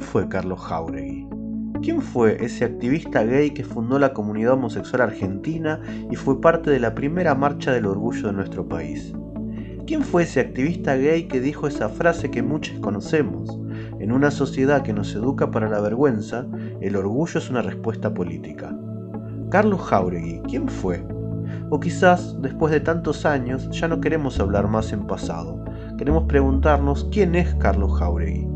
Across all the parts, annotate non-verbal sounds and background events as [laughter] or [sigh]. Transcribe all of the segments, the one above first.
¿quién fue Carlos Jauregui? ¿Quién fue ese activista gay que fundó la comunidad homosexual argentina y fue parte de la primera marcha del orgullo de nuestro país? ¿Quién fue ese activista gay que dijo esa frase que muchos conocemos? En una sociedad que nos educa para la vergüenza, el orgullo es una respuesta política. Carlos Jauregui, ¿quién fue? O quizás, después de tantos años, ya no queremos hablar más en pasado. Queremos preguntarnos quién es Carlos Jauregui,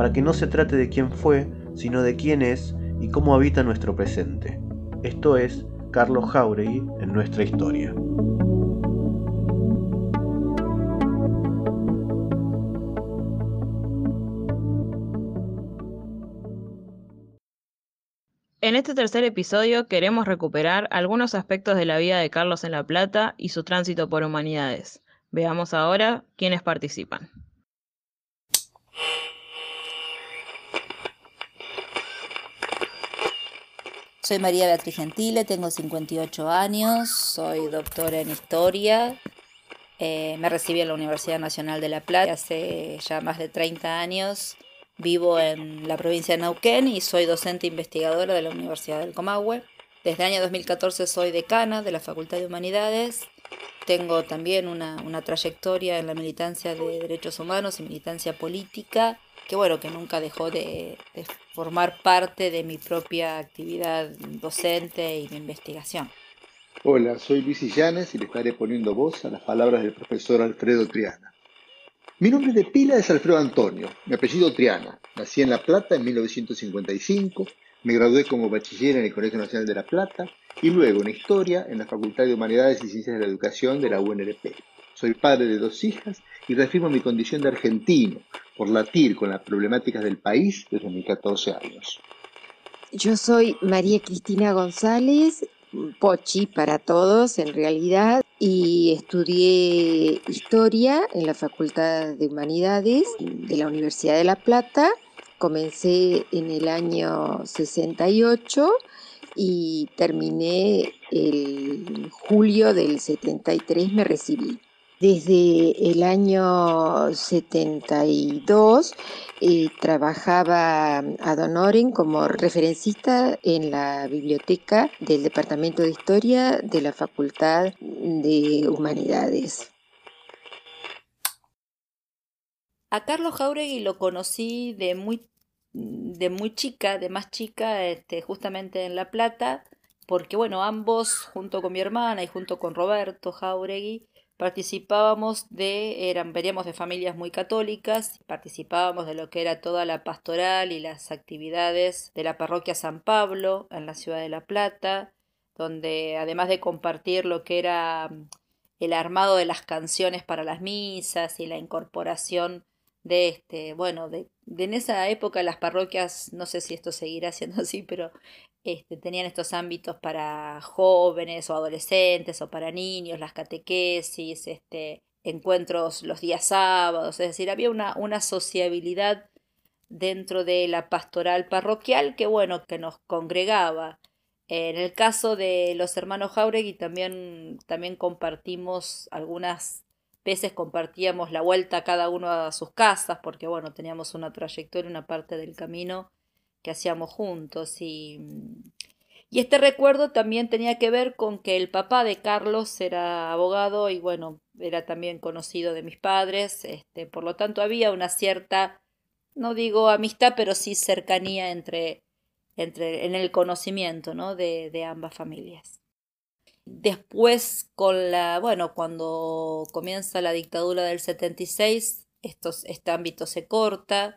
para que no se trate de quién fue, sino de quién es y cómo habita nuestro presente. Esto es Carlos Jauregui en nuestra historia. En este tercer episodio queremos recuperar algunos aspectos de la vida de Carlos en La Plata y su tránsito por humanidades. Veamos ahora quiénes participan. Soy María Beatriz Gentile, tengo 58 años, soy doctora en historia. Eh, me recibí en la Universidad Nacional de La Plata hace ya más de 30 años Vivo en la provincia de Neuquén y soy docente investigadora de la Universidad del Comahue. Desde el año 2014 soy decana de la Facultad de Humanidades. Tengo también una, trayectoria en la militancia de derechos humanos y militancia política, que bueno, que nunca dejó de, formar parte de mi propia actividad docente y de investigación. Hola, soy Luis Illanes y le estaré poniendo voz a las palabras del profesor Alfredo Triana. Mi nombre de pila es Alfredo Antonio, mi apellido Triana. Nací en La Plata en 1955, me gradué como bachiller en el Colegio Nacional de La Plata y luego en Historia en la Facultad de Humanidades y Ciencias de la Educación de la UNLP. Soy padre de dos hijas y reafirmo mi condición de argentino por latir con las problemáticas del país desde mis 14 años. Yo soy María Cristina González, Pochi para todos en realidad y estudié historia en la Facultad de Humanidades de la Universidad de La Plata. Comencé en el año 68 y terminé el julio del 73, me recibí. Desde el año 72 eh, trabajaba a Donoren como referencista en la biblioteca del Departamento de Historia de la Facultad de Humanidades. A Carlos Jauregui lo conocí de muy, de muy chica, de más chica, este, justamente en La Plata, porque bueno, ambos, junto con mi hermana y junto con Roberto Jauregui, participábamos de, eran, veníamos de familias muy católicas, participábamos de lo que era toda la pastoral y las actividades de la parroquia San Pablo en la ciudad de La Plata, donde además de compartir lo que era mm, el armado de las canciones para las misas y la incorporación de este, bueno, de, en esa época las parroquias, no sé si esto seguirá siendo [laughs] así, pero este, tenían estos ámbitos para jóvenes o adolescentes o para niños, las catequesis, este, encuentros los días sábados, es decir, había una, una sociabilidad dentro de la pastoral parroquial que bueno, que nos congregaba. En el caso de los hermanos Jauregui también, también compartimos algunas veces compartíamos la vuelta cada uno a sus casas porque bueno, teníamos una trayectoria, una parte del camino que hacíamos juntos y, y este recuerdo también tenía que ver con que el papá de Carlos era abogado y bueno, era también conocido de mis padres, este, por lo tanto había una cierta, no digo amistad, pero sí cercanía entre, entre en el conocimiento ¿no? de, de ambas familias. Después, con la, bueno, cuando comienza la dictadura del 76, estos, este ámbito se corta,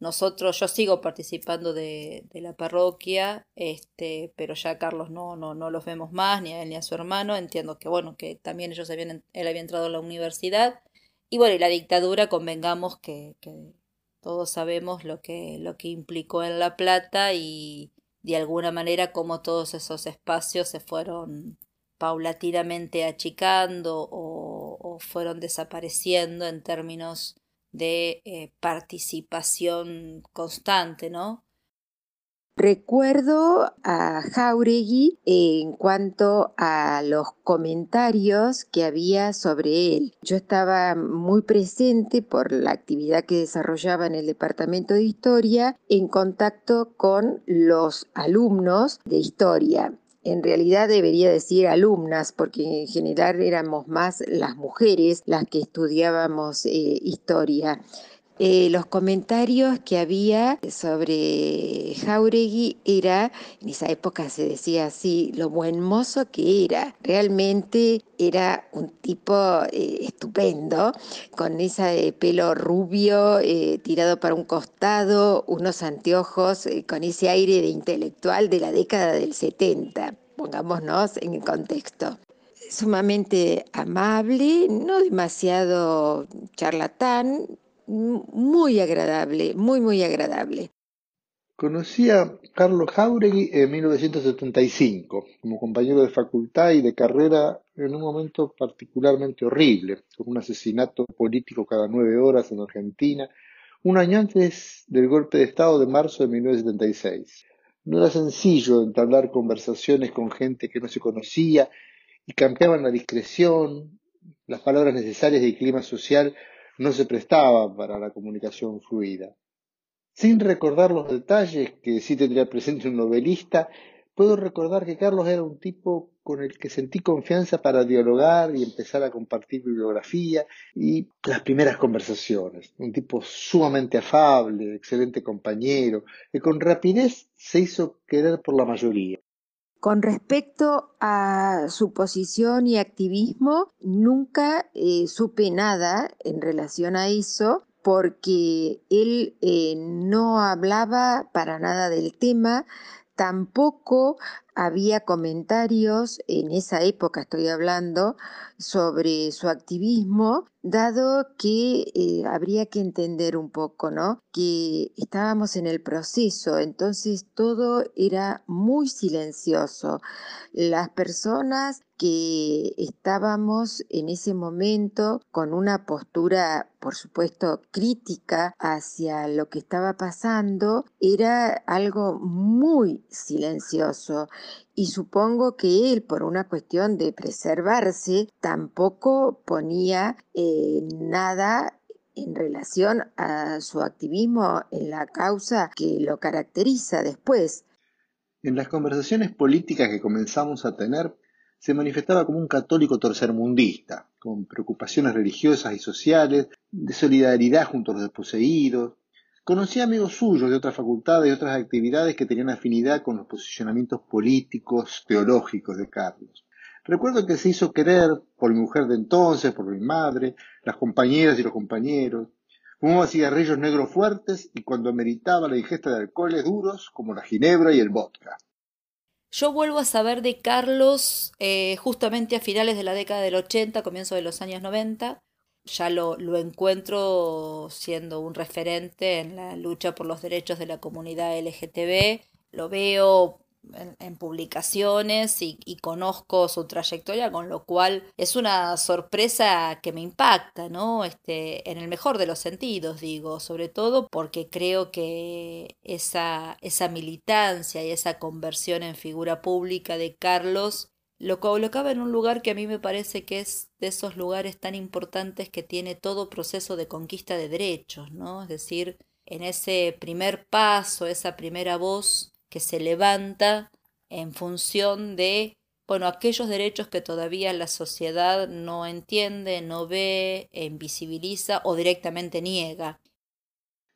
nosotros, yo sigo participando de, de, la parroquia, este, pero ya Carlos no, no, no los vemos más, ni a él ni a su hermano. Entiendo que bueno, que también ellos habían, él había entrado a la universidad. Y bueno, y la dictadura, convengamos que, que todos sabemos lo que, lo que implicó en La Plata y de alguna manera como todos esos espacios se fueron paulatinamente achicando o, o fueron desapareciendo en términos de eh, participación constante, ¿no? Recuerdo a Jauregui en cuanto a los comentarios que había sobre él. Yo estaba muy presente por la actividad que desarrollaba en el Departamento de Historia en contacto con los alumnos de historia. En realidad debería decir alumnas, porque en general éramos más las mujeres las que estudiábamos eh, historia. Eh, los comentarios que había sobre Jauregui era, en esa época se decía así, lo buen mozo que era. Realmente era un tipo eh, estupendo, con ese pelo rubio eh, tirado para un costado, unos anteojos, con ese aire de intelectual de la década del 70. Pongámonos en el contexto sumamente amable, no demasiado charlatán, muy agradable, muy, muy agradable. Conocí a Carlos Jauregui en 1975 como compañero de facultad y de carrera en un momento particularmente horrible, con un asesinato político cada nueve horas en Argentina, un año antes del golpe de Estado de marzo de 1976. No era sencillo entablar conversaciones con gente que no se conocía y cambiaban la discreción, las palabras necesarias del clima social no se prestaba para la comunicación fluida. Sin recordar los detalles que sí tendría presente un novelista, puedo recordar que Carlos era un tipo con el que sentí confianza para dialogar y empezar a compartir bibliografía y las primeras conversaciones. Un tipo sumamente afable, excelente compañero, que con rapidez se hizo querer por la mayoría. Con respecto a su posición y activismo, nunca eh, supe nada en relación a eso porque él eh, no hablaba para nada del tema, tampoco había comentarios en esa época, estoy hablando, sobre su activismo, dado que eh, habría que entender un poco, ¿no? Que estábamos en el proceso, entonces todo era muy silencioso. Las personas que estábamos en ese momento con una postura, por supuesto, crítica hacia lo que estaba pasando, era algo muy silencioso. Y supongo que él, por una cuestión de preservarse, tampoco ponía eh, nada en relación a su activismo en la causa que lo caracteriza después. En las conversaciones políticas que comenzamos a tener, se manifestaba como un católico tercermundista, con preocupaciones religiosas y sociales, de solidaridad junto a los desposeídos. Conocía amigos suyos de otras facultades y otras actividades que tenían afinidad con los posicionamientos políticos, teológicos de Carlos. Recuerdo que se hizo querer por mi mujer de entonces, por mi madre, las compañeras y los compañeros. Fumaba cigarrillos negros fuertes y cuando meritaba la ingesta de alcoholes duros como la ginebra y el vodka. Yo vuelvo a saber de Carlos eh, justamente a finales de la década del 80, comienzo de los años 90. Ya lo, lo encuentro siendo un referente en la lucha por los derechos de la comunidad LGTB. Lo veo en, publicaciones y, conozco su trayectoria, con lo cual es una sorpresa que me impacta, ¿no? Este, en el mejor de los sentidos, digo, sobre todo porque creo que esa, esa militancia y esa conversión en figura pública de Carlos lo colocaba en un lugar que a mí me parece que es de esos lugares tan importantes que tiene todo proceso de conquista de derechos, ¿no? Es decir, en ese primer paso, esa primera voz que se levanta en función de, bueno, aquellos derechos que todavía la sociedad no entiende, no ve, invisibiliza o directamente niega.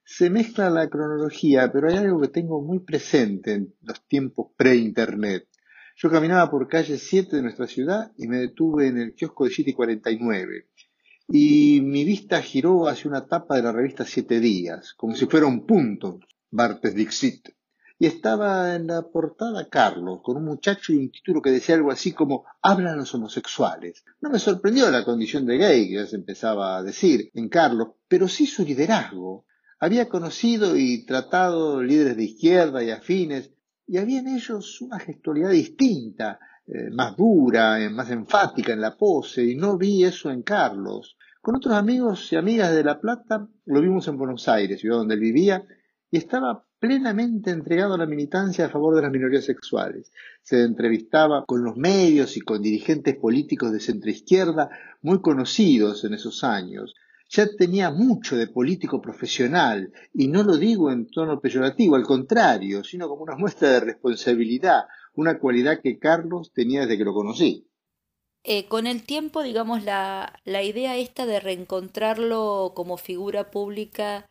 Se mezcla la cronología, pero hay algo que tengo muy presente en los tiempos pre-internet. Yo caminaba por calle 7 de nuestra ciudad y me detuve en el kiosco de City 49. Y mi vista giró hacia una tapa de la revista Siete Días, como si fuera un punto, Bartes Dixit y estaba en la portada Carlos, con un muchacho y un título que decía algo así como Hablan los homosexuales. No me sorprendió la condición de gay que ya se empezaba a decir en Carlos, pero sí su liderazgo. Había conocido y tratado líderes de izquierda y afines, y había en ellos una gestualidad distinta, eh, más dura, eh, más enfática en la pose, y no vi eso en Carlos. Con otros amigos y amigas de La Plata lo vimos en Buenos Aires, ciudad donde él vivía, y estaba plenamente entregado a la militancia a favor de las minorías sexuales. Se entrevistaba con los medios y con dirigentes políticos de centroizquierda muy conocidos en esos años. Ya tenía mucho de político profesional, y no lo digo en tono peyorativo, al contrario, sino como una muestra de responsabilidad, una cualidad que Carlos tenía desde que lo conocí. Eh, con el tiempo, digamos, la, la idea esta de reencontrarlo como figura pública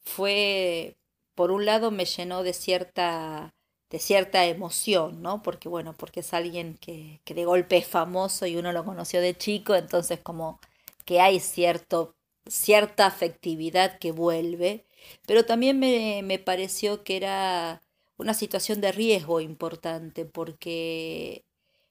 fue, por un lado, me llenó de cierta, de cierta emoción, ¿no? Porque, bueno, porque es alguien que, que de golpe es famoso y uno lo conoció de chico, entonces como que hay cierto, cierta afectividad que vuelve, pero también me, me pareció que era una situación de riesgo importante, porque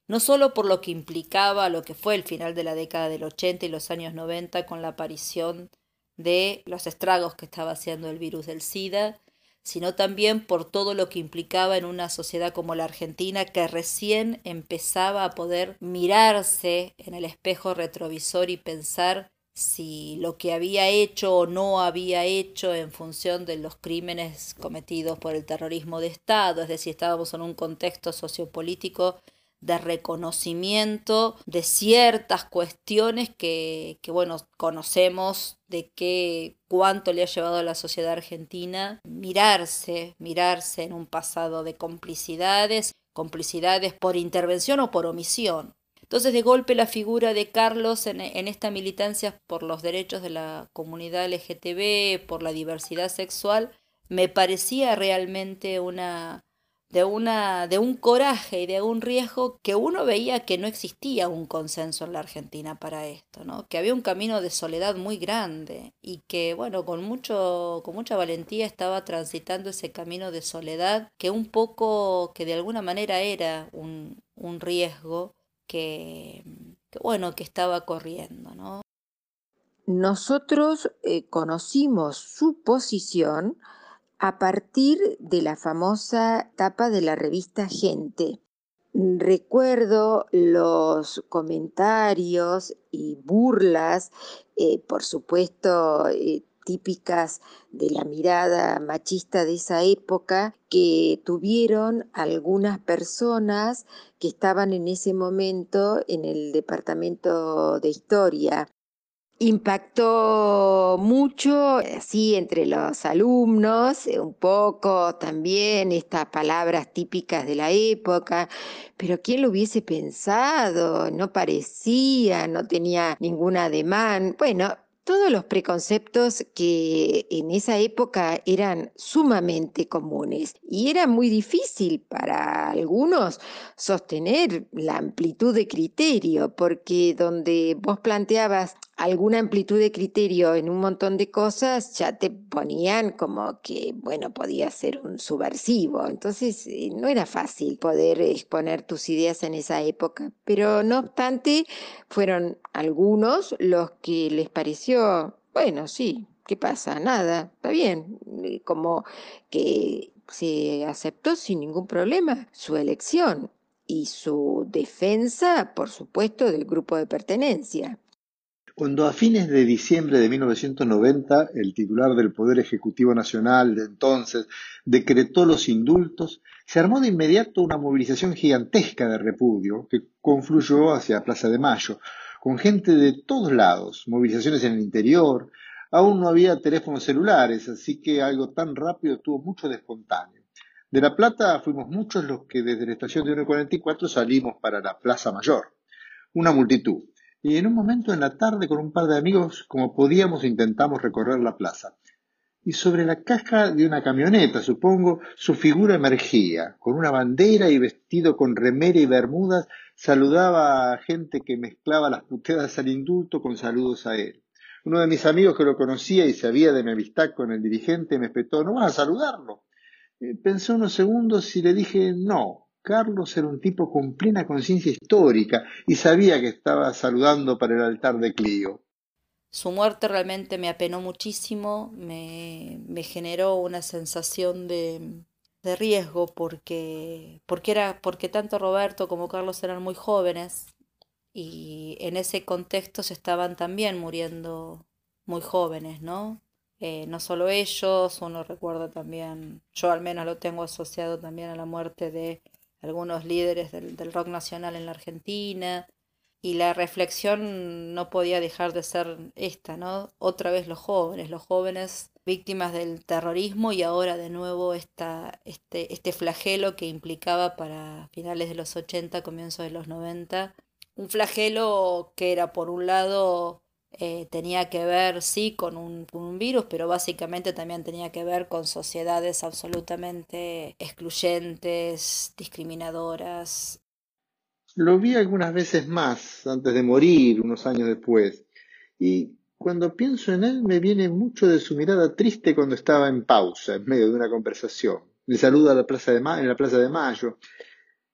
no solo por lo que implicaba lo que fue el final de la década del 80 y los años 90 con la aparición de los estragos que estaba haciendo el virus del SIDA, sino también por todo lo que implicaba en una sociedad como la Argentina que recién empezaba a poder mirarse en el espejo retrovisor y pensar si lo que había hecho o no había hecho en función de los crímenes cometidos por el terrorismo de Estado, es decir, estábamos en un contexto sociopolítico de reconocimiento de ciertas cuestiones que, que, bueno, conocemos de qué cuánto le ha llevado a la sociedad argentina mirarse, mirarse en un pasado de complicidades, complicidades por intervención o por omisión. Entonces, de golpe, la figura de Carlos en, en esta militancia por los derechos de la comunidad LGTB, por la diversidad sexual, me parecía realmente una, de, una, de un coraje y de un riesgo que uno veía que no existía un consenso en la Argentina para esto, ¿no? que había un camino de soledad muy grande y que, bueno, con, mucho, con mucha valentía estaba transitando ese camino de soledad que un poco, que de alguna manera era un, un riesgo que, bueno, que estaba corriendo, ¿no? Nosotros eh, conocimos su posición a partir de la famosa tapa de la revista Gente. Recuerdo los comentarios y burlas, eh, por supuesto, eh, típicas de la mirada machista de esa época que tuvieron algunas personas que estaban en ese momento en el departamento de historia Impactó mucho, así entre los alumnos, eh, un poco también estas palabras típicas de la época, pero ¿quién lo hubiese pensado? No parecía, no tenía ningún ademán. Bueno, todos los preconceptos que en esa época eran sumamente comunes y era muy difícil para algunos sostener la amplitud de criterio, porque donde vos planteabas alguna amplitud de criterio en un montón de cosas, ya te ponían como que, bueno, podía ser un subversivo. Entonces, eh, no era fácil poder exponer tus ideas en esa época. Pero no obstante, fueron algunos los que les pareció, bueno, sí, ¿qué pasa? Nada, está bien. Eh, como que se aceptó sin ningún problema su elección y su defensa, por supuesto, del grupo de pertenencia. Cuando a fines de diciembre de 1990 el titular del Poder Ejecutivo Nacional de entonces decretó los indultos, se armó de inmediato una movilización gigantesca de repudio que confluyó hacia Plaza de Mayo, con gente de todos lados, movilizaciones en el interior, aún no había teléfonos celulares, así que algo tan rápido tuvo mucho de espontáneo. De La Plata fuimos muchos los que desde la estación de 1.44 salimos para la Plaza Mayor. Una multitud y en un momento en la tarde con un par de amigos, como podíamos, intentamos recorrer la plaza. Y sobre la caja de una camioneta, supongo, su figura emergía, con una bandera y vestido con remera y bermudas, saludaba a gente que mezclaba las puteadas al indulto con saludos a él. Uno de mis amigos que lo conocía y sabía de mi amistad con el dirigente me espetó, ¿no vas a saludarlo? Eh, pensé unos segundos y le dije, no, Carlos era un tipo con plena conciencia histórica y sabía que estaba saludando para el altar de Clio. Su muerte realmente me apenó muchísimo, me, generó una sensación de, de riesgo porque, porque, era, porque tanto Roberto como Carlos eran muy jóvenes y en ese contexto se estaban también muriendo muy jóvenes, ¿no? Eh, no solo ellos, uno recuerda también, yo al menos lo tengo asociado también a la muerte de algunos líderes del, del rock nacional en la Argentina, y la reflexión no podía dejar de ser esta, ¿no? Otra vez los jóvenes, los jóvenes víctimas del terrorismo y ahora de nuevo esta, este, este flagelo que implicaba para finales de los 80, comienzos de los 90, un flagelo que era por un lado eh, tenía que ver sí con un, con un virus, pero básicamente también tenía que ver con sociedades absolutamente excluyentes, discriminadoras. Lo vi algunas veces más antes de morir, unos años después, y cuando pienso en él me viene mucho de su mirada triste cuando estaba en pausa, en medio de una conversación. Le saluda en la Plaza de Mayo.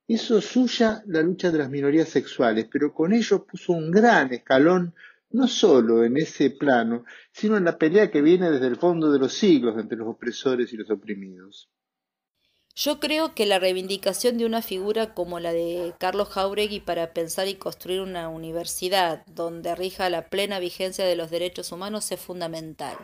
Hizo suya la lucha de las minorías sexuales, pero con ello puso un gran escalón no solo en ese plano, sino en la pelea que viene desde el fondo de los siglos entre los opresores y los oprimidos. Yo creo que la reivindicación de una figura como la de Carlos Jauregui para pensar y construir una universidad donde rija la plena vigencia de los derechos humanos es fundamental.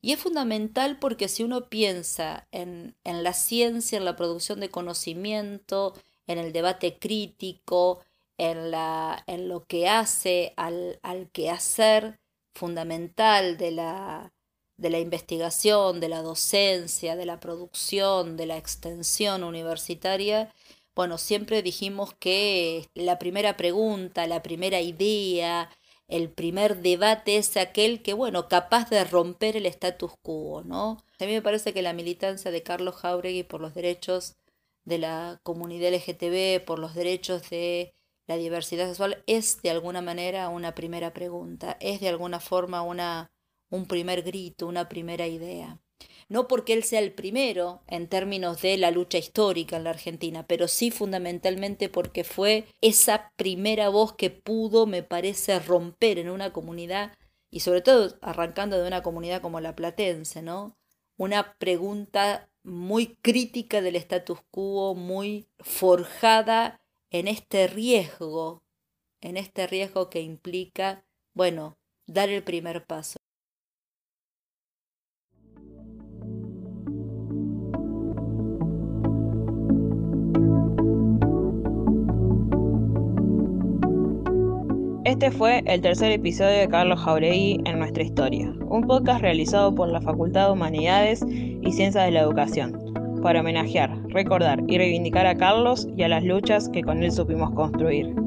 Y es fundamental porque si uno piensa en, en la ciencia, en la producción de conocimiento, en el debate crítico, en, la, en lo que hace al, al quehacer fundamental de la, de la investigación, de la docencia, de la producción, de la extensión universitaria, bueno, siempre dijimos que la primera pregunta, la primera idea, el primer debate es aquel que, bueno, capaz de romper el status quo, ¿no? A mí me parece que la militancia de Carlos Jauregui por los derechos de la comunidad LGTB, por los derechos de la diversidad sexual, es de alguna manera una primera pregunta, es de alguna forma una un primer grito, una primera idea. No porque él sea el primero en términos de la lucha histórica en la Argentina, pero sí fundamentalmente porque fue esa primera voz que pudo, me parece, romper en una comunidad, y sobre todo arrancando de una comunidad como la platense, ¿no? Una pregunta muy crítica del status quo, muy forjada en este riesgo, en este riesgo que implica, bueno, dar el primer paso. Este fue el tercer episodio de Carlos Jauregui en nuestra historia, un podcast realizado por la Facultad de Humanidades y Ciencias de la Educación, para homenajear, recordar y reivindicar a Carlos y a las luchas que con él supimos construir.